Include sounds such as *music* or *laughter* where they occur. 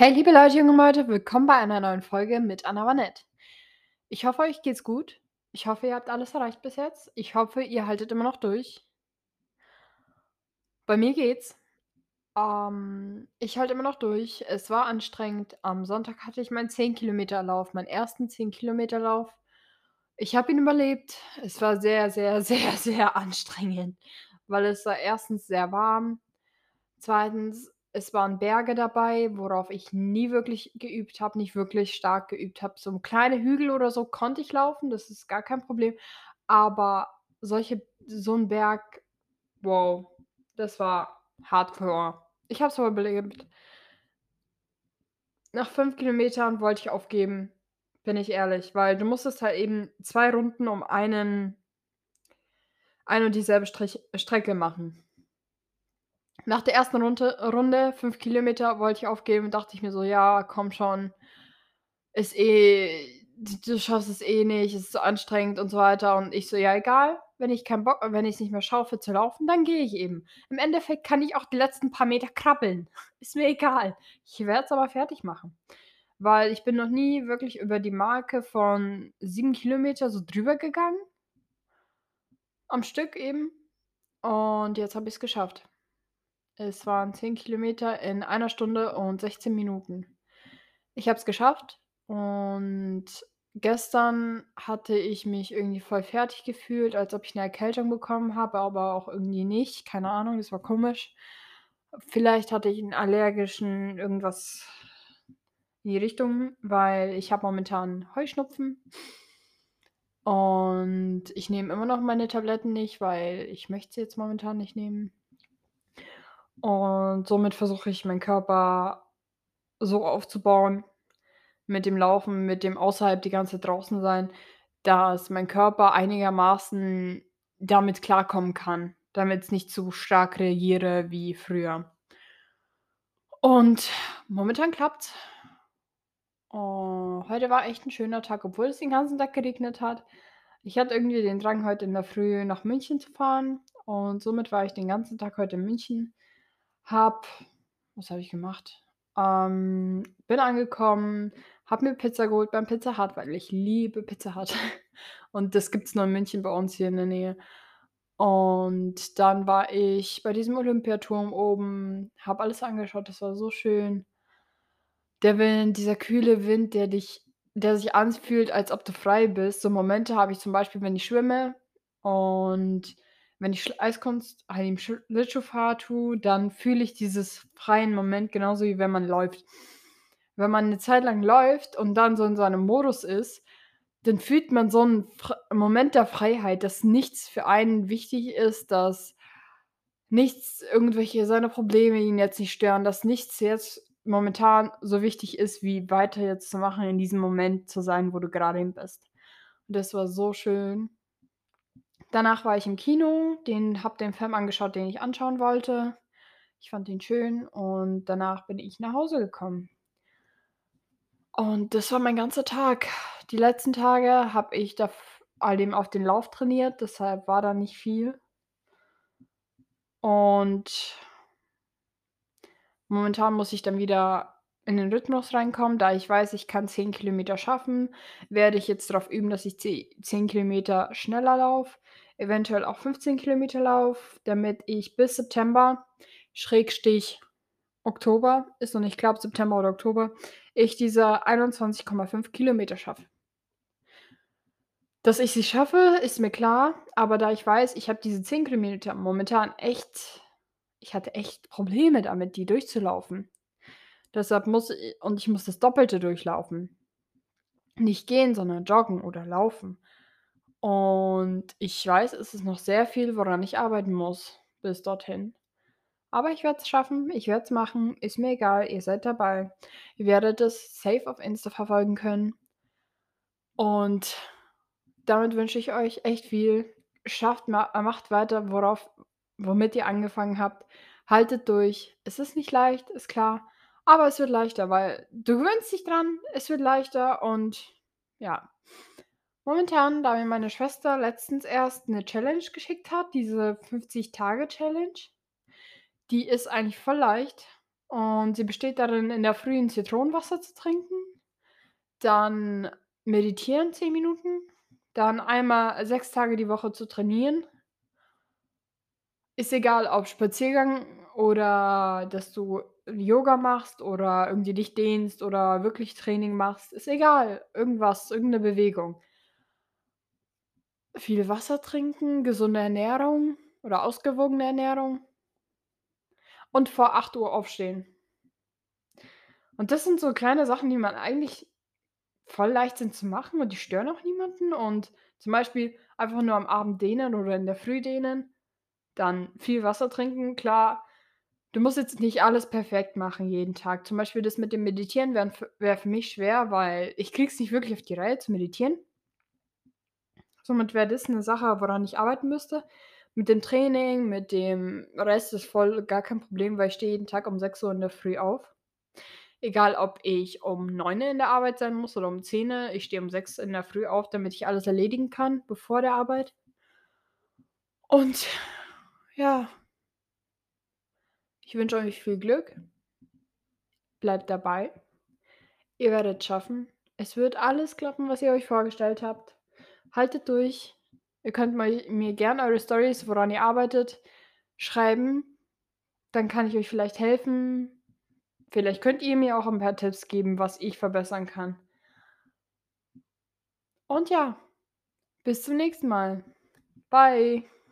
Hey, liebe Leute, junge Leute, willkommen bei einer neuen Folge mit Anna Vanette. Ich hoffe, euch geht's gut. Ich hoffe, ihr habt alles erreicht bis jetzt. Ich hoffe, ihr haltet immer noch durch. Bei mir geht's. Ähm, ich halte immer noch durch. Es war anstrengend. Am Sonntag hatte ich meinen 10 Kilometer Lauf, meinen ersten 10 Kilometer Lauf. Ich habe ihn überlebt. Es war sehr, sehr, *laughs* sehr, sehr anstrengend, weil es war erstens sehr warm. Zweitens es waren Berge dabei, worauf ich nie wirklich geübt habe, nicht wirklich stark geübt habe. So kleine Hügel oder so konnte ich laufen, das ist gar kein Problem. Aber solche so 'n Berg, wow, das war Hardcore. Ich habe es aber überlebt. Nach 5 Kilometern wollte ich aufgeben, bin ich ehrlich, weil du musstest halt eben 2 Runden um einen ein und dieselbe Strich Strecke machen. Nach der ersten Runde Runde, 5 Kilometer, wollte ich aufgeben, dachte ich mir so: „Ja, komm schon, ist eh du schaffst es eh nicht, es ist so anstrengend und so weiter.“ Und ich so: „Ja, egal, wenn ich keinen Bock wenn ich's nicht mehr schaffe zu laufen, dann gehe ich eben. Im Endeffekt kann ich auch die letzten paar Meter krabbeln. *laughs* Ist mir egal. Ich werde es aber fertig machen.“ Weil ich bin noch nie wirklich über die Marke von 7 Kilometer so drüber gegangen am Stück eben. Und jetzt habe ich's geschafft. Es waren 10 Kilometer in einer Stunde und 16 Minuten. Ich habe es geschafft und gestern hatte ich mich irgendwie voll fertig gefühlt, als ob ich 'ne Erkältung bekommen habe, aber auch irgendwie nicht. Keine Ahnung, das war komisch. Vielleicht hatte ich 'n allergischen irgendwas in die Richtung, weil ich habe momentan Heuschnupfen. Und ich nehme immer noch meine Tabletten nicht, weil ich möchte sie jetzt momentan nicht nehmen. Und somit versuche ich, meinen Körper so aufzubauen mit dem Laufen, mit dem außerhalb die ganze draußen sein, dass mein Körper einigermaßen damit klarkommen kann, damit's nicht zu stark reagiere wie früher. Und momentan klappt's. Oh, heute war echt 'n schöner Tag, obwohl es den ganzen Tag geregnet hat. Ich hatte irgendwie den Drang, heute in der Früh nach München zu fahren und somit war ich den ganzen Tag heute in München. Habe was habe ich gemacht? Ähm, bin angekommen, habe mir Pizza geholt beim Pizza Hut, weil ich liebe Pizza Hut. *laughs* Und das gibt's nur in München bei uns hier in der Nähe. Und dann war ich bei diesem Olympiaturm oben, habe alles angeschaut, das war so schön. Der Wind, dieser kühle Wind, der dich der sich anfühlt, als ob du frei bist. So Momente habe ich zum Beispiel, wenn ich schwimme und wenn ich Eiskunst halt im Schlittschuh-Fahren tue, dann fühle ich dieses freien Moment genauso wie wenn man läuft. Wenn man 'ne Zeit lang läuft und dann so in seinem Modus ist, dann fühlt man so 'n fr Moment der Freiheit, dass nichts für einen wichtig ist, dass nichts irgendwelche seine Probleme ihn jetzt nicht stören, dass nichts jetzt momentan so wichtig ist, wie weiter jetzt zu machen, in diesem Moment zu sein, wo du eben bist. Und das war so schön. Danach war ich im Kino, den habe den Film angeschaut, den ich anschauen wollte. Ich fand ihn schön und danach bin ich nach Hause gekommen. Und das war mein ganzer Tag. Die letzten Tage habe ich da halt eben auf den Lauf trainiert, deshalb war da nicht viel. Und momentan muss ich dann wieder in den Rhythmus reinkommen. Da ich weiß, ich kann 10 Kilometer schaffen, werde ich jetzt drauf üben, dass ich ze 10 Kilometer schneller laufe, eventuell auch 15 Kilometer laufe, damit ich bis September Schrägstrich Oktober, ist noch nicht klar, ob September oder Oktober, ich diese 21,5 Kilometer schaffe. Dass ich sie schaffe, ist mir klar, aber da ich weiß, ich habe diese 10 Kilometer momentan echt ich hatte echt Probleme damit, die durchzulaufen. Deshalb muss i und ich muss das Doppelte durchlaufen. Nicht gehen, sondern joggen oder laufen. Und ich weiß, es ist noch sehr viel, woran ich arbeiten muss bis dorthin. Aber ich werde es schaffen, ich werde es machen, ist mir egal, ihr seid dabei. Ihr werdet es safe auf Insta verfolgen können. Und damit wünsche ich euch echt viel. Schafft ma macht weiter, worauf womit ihr angefangen habt. Haltet durch. Es ist nicht leicht, ist klar, aber es wird leichter, weil du gewöhnst dich dran, es wird leichter und ja. Momentan, da mir meine Schwester letztens erst 'ne Challenge geschickt hat, diese 50 Tage Challenge, die ist eigentlich voll leicht Und sie besteht darin, in der Früh 'n Zitronenwasser zu trinken, dann meditieren 10 Minuten, dann einmal 6 Tage die Woche zu trainieren. Ist egal, ob Spaziergang oder dass du Yoga machst oder irgendwie dich dehnst oder wirklich Training machst, ist egal, irgendwas, irgend 'ne Bewegung. Viel Wasser trinken, gesunde Ernährung oder ausgewogene Ernährung und vor 8:00 aufstehen. Und das sind so kleine Sachen, die man eigentlich voll leicht sind zu machen und die stören auch niemanden und zum Beispiel einfach nur am Abend dehnen oder in der Früh dehnen, dann viel Wasser trinken. Klar, du musst jetzt nicht alles perfekt machen jeden Tag. Zum Beispiel das mit dem Meditieren wäre für mich schwer, weil ich kriege es nicht wirklich auf die Reihe zu meditieren. Somit wäre das 'ne Sache, woran ich arbeiten müsste. Mit dem Training, mit dem Rest ist voll gar kein Problem, weil ich stehe jeden Tag um 6:00 in der Früh auf. Egal, ob ich um 9:00 in der Arbeit sein muss oder um 10:00, ich stehe um 6 in der Früh auf, damit ich alles erledigen kann bevor der Arbeit. Und ja. Ich wünsche euch viel Glück. Bleibt dabei. Ihr werdet schaffen. Es wird alles klappen, was ihr euch vorgestellt habt. Haltet durch. Ihr könnt mal mir gern eure Storys, woran ihr arbeitet, schreiben. Dann kann ich euch vielleicht helfen. Vielleicht könnt ihr mir auch 'n paar Tipps geben, was ich verbessern kann. Und ja, bis zum nächsten Mal. Bye.